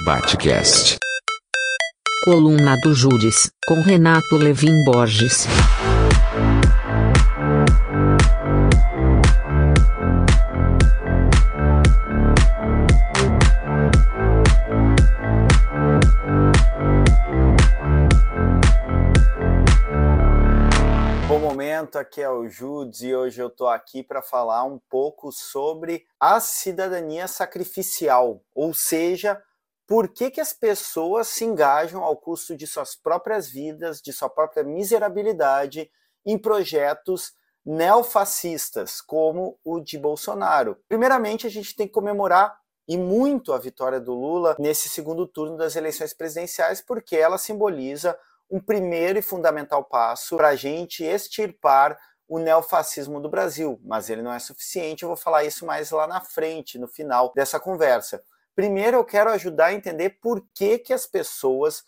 Batcast. Coluna do Júris, com Renato Levin Borges. Bom momento, aqui é o Judes e hoje eu tô aqui para falar um pouco sobre a cidadania sacrificial, ou seja, por que, que as pessoas se engajam ao custo de suas próprias vidas, de sua própria miserabilidade em projetos neofascistas, como o de Bolsonaro. Primeiramente, a gente tem que comemorar e muito a vitória do Lula nesse segundo turno das eleições presidenciais, porque ela simboliza um primeiro e fundamental passo para a gente extirpar o neofascismo do Brasil. Mas ele não é suficiente, eu vou falar isso mais lá na frente, no final dessa conversa. Primeiro, eu quero ajudar a entender por que, que as pessoas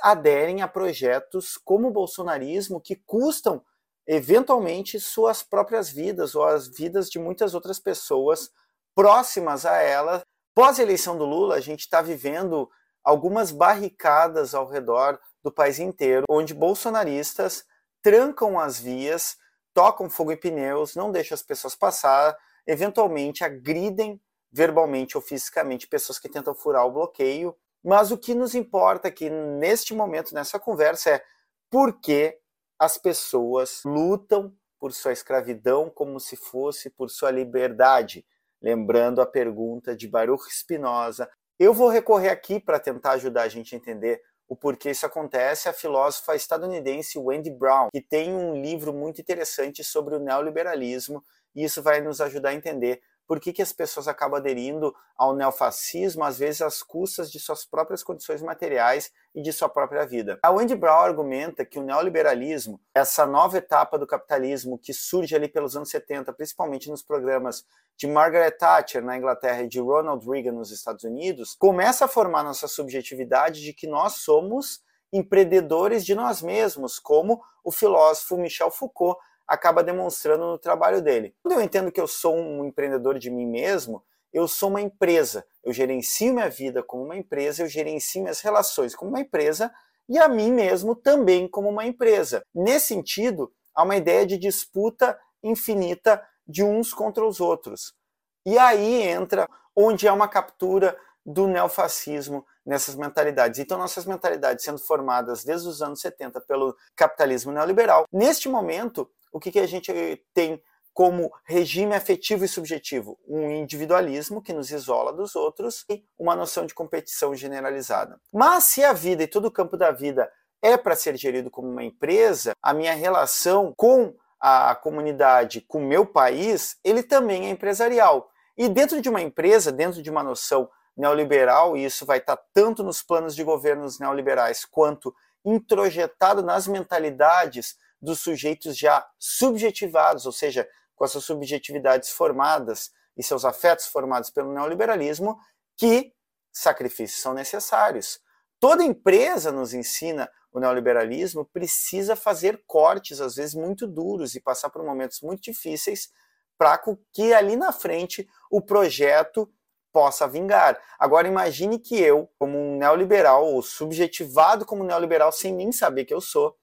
aderem a projetos como o bolsonarismo que custam eventualmente suas próprias vidas ou as vidas de muitas outras pessoas próximas a ela. Pós eleição do Lula, a gente está vivendo algumas barricadas ao redor do país inteiro, onde bolsonaristas trancam as vias, tocam fogo em pneus, não deixam as pessoas passar, eventualmente agridem verbalmente ou fisicamente pessoas que tentam furar o bloqueio. Mas o que nos importa aqui neste momento, nessa conversa, é por que as pessoas lutam por sua escravidão como se fosse por sua liberdade. Lembrando a pergunta de Baruch Spinoza. Eu vou recorrer aqui para tentar ajudar a gente a entender o porquê isso acontece, a filósofa estadunidense Wendy Brown, que tem um livro muito interessante sobre o neoliberalismo, e isso vai nos ajudar a entender por que, que as pessoas acabam aderindo ao neofascismo, às vezes às custas de suas próprias condições materiais e de sua própria vida. A Wendy Brown argumenta que o neoliberalismo, essa nova etapa do capitalismo que surge ali pelos anos 70, principalmente nos programas de Margaret Thatcher na Inglaterra e de Ronald Reagan nos Estados Unidos, começa a formar nossa subjetividade de que nós somos empreendedores de nós mesmos, como o filósofo Michel Foucault acaba demonstrando no trabalho dele. Quando eu entendo que eu sou um empreendedor de mim mesmo, eu sou uma empresa. Eu gerencio minha vida como uma empresa, eu gerencio minhas relações como uma empresa e a mim mesmo também como uma empresa. Nesse sentido, há uma ideia de disputa infinita de uns contra os outros. E aí entra onde há uma captura do neofascismo nessas mentalidades. Então, nossas mentalidades sendo formadas desde os anos 70 pelo capitalismo neoliberal, neste momento, o que, que a gente tem como regime afetivo e subjetivo? Um individualismo que nos isola dos outros e uma noção de competição generalizada. Mas se a vida e todo o campo da vida é para ser gerido como uma empresa, a minha relação com a comunidade, com o meu país, ele também é empresarial. E dentro de uma empresa, dentro de uma noção neoliberal, e isso vai estar tanto nos planos de governos neoliberais quanto introjetado nas mentalidades dos sujeitos já subjetivados, ou seja, com as suas subjetividades formadas e seus afetos formados pelo neoliberalismo, que sacrifícios são necessários. Toda empresa nos ensina o neoliberalismo precisa fazer cortes, às vezes muito duros, e passar por momentos muito difíceis para que ali na frente o projeto possa vingar. Agora imagine que eu, como um neoliberal, ou subjetivado como neoliberal sem nem saber que eu sou,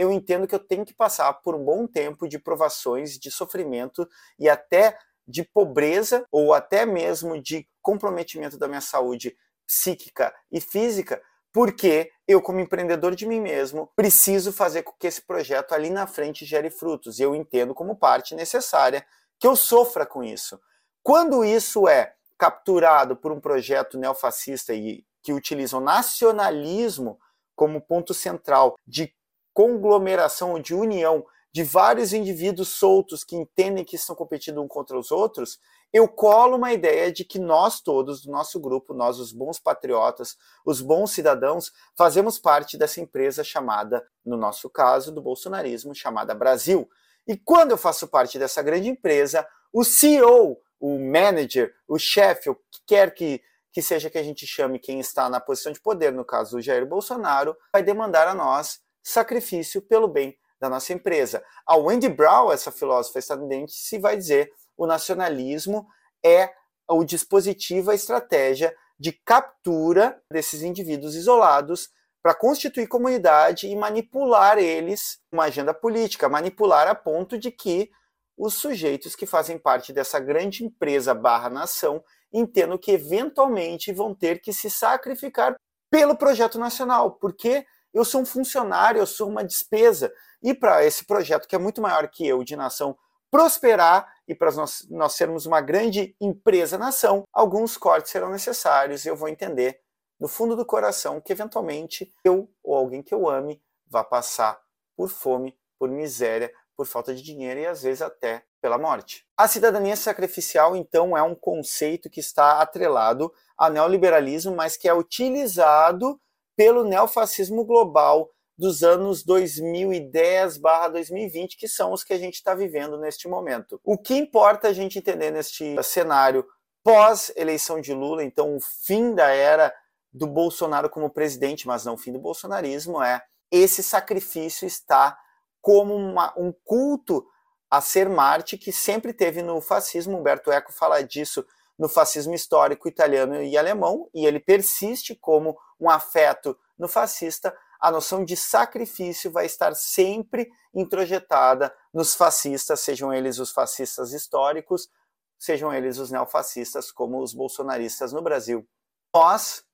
eu entendo que eu tenho que passar por um bom tempo de provações, de sofrimento e até de pobreza ou até mesmo de comprometimento da minha saúde psíquica e física, porque eu, como empreendedor de mim mesmo, preciso fazer com que esse projeto ali na frente gere frutos. E eu entendo como parte necessária que eu sofra com isso. Quando isso é capturado por um projeto neofascista e que utiliza o nacionalismo como ponto central de conglomeração de união de vários indivíduos soltos que entendem que estão competindo um contra os outros, eu colo uma ideia de que nós todos, do nosso grupo, nós os bons patriotas, os bons cidadãos, fazemos parte dessa empresa chamada, no nosso caso, do bolsonarismo, chamada Brasil. E quando eu faço parte dessa grande empresa, o CEO, o manager, o chefe, o que quer que, que seja que a gente chame quem está na posição de poder, no caso o Jair Bolsonaro, vai demandar a nós sacrifício pelo bem da nossa empresa. A Wendy Brown, essa filósofa estadunidense, vai dizer o nacionalismo é o dispositivo, a estratégia de captura desses indivíduos isolados para constituir comunidade e manipular eles uma agenda política, manipular a ponto de que os sujeitos que fazem parte dessa grande empresa barra nação entendam que eventualmente vão ter que se sacrificar pelo projeto nacional, porque eu sou um funcionário, eu sou uma despesa. E para esse projeto, que é muito maior que eu, de nação, prosperar e para nós, nós sermos uma grande empresa-nação, alguns cortes serão necessários e eu vou entender no fundo do coração que eventualmente eu ou alguém que eu ame vá passar por fome, por miséria, por falta de dinheiro e às vezes até pela morte. A cidadania sacrificial, então, é um conceito que está atrelado ao neoliberalismo, mas que é utilizado pelo neofascismo global dos anos 2010/2020, que são os que a gente está vivendo neste momento. O que importa a gente entender neste cenário pós eleição de Lula, então o fim da era do Bolsonaro como presidente, mas não o fim do bolsonarismo, é esse sacrifício está como uma, um culto a ser Marte que sempre teve no fascismo. Humberto Eco fala disso no fascismo histórico italiano e alemão, e ele persiste como um afeto no fascista. A noção de sacrifício vai estar sempre introjetada nos fascistas, sejam eles os fascistas históricos, sejam eles os neofascistas, como os bolsonaristas no Brasil. Nós,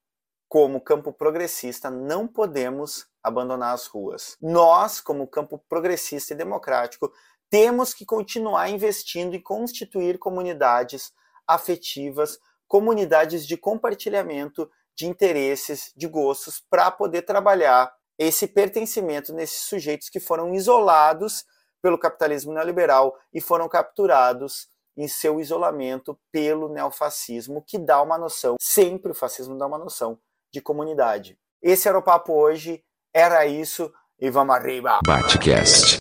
como campo progressista, não podemos abandonar as ruas. Nós, como campo progressista e democrático, temos que continuar investindo e constituir comunidades afetivas, comunidades de compartilhamento de interesses, de gostos, para poder trabalhar esse pertencimento nesses sujeitos que foram isolados pelo capitalismo neoliberal e foram capturados em seu isolamento pelo neofascismo, que dá uma noção, sempre o fascismo dá uma noção de comunidade. Esse era o papo hoje, era isso e vamos arriba. Batcast.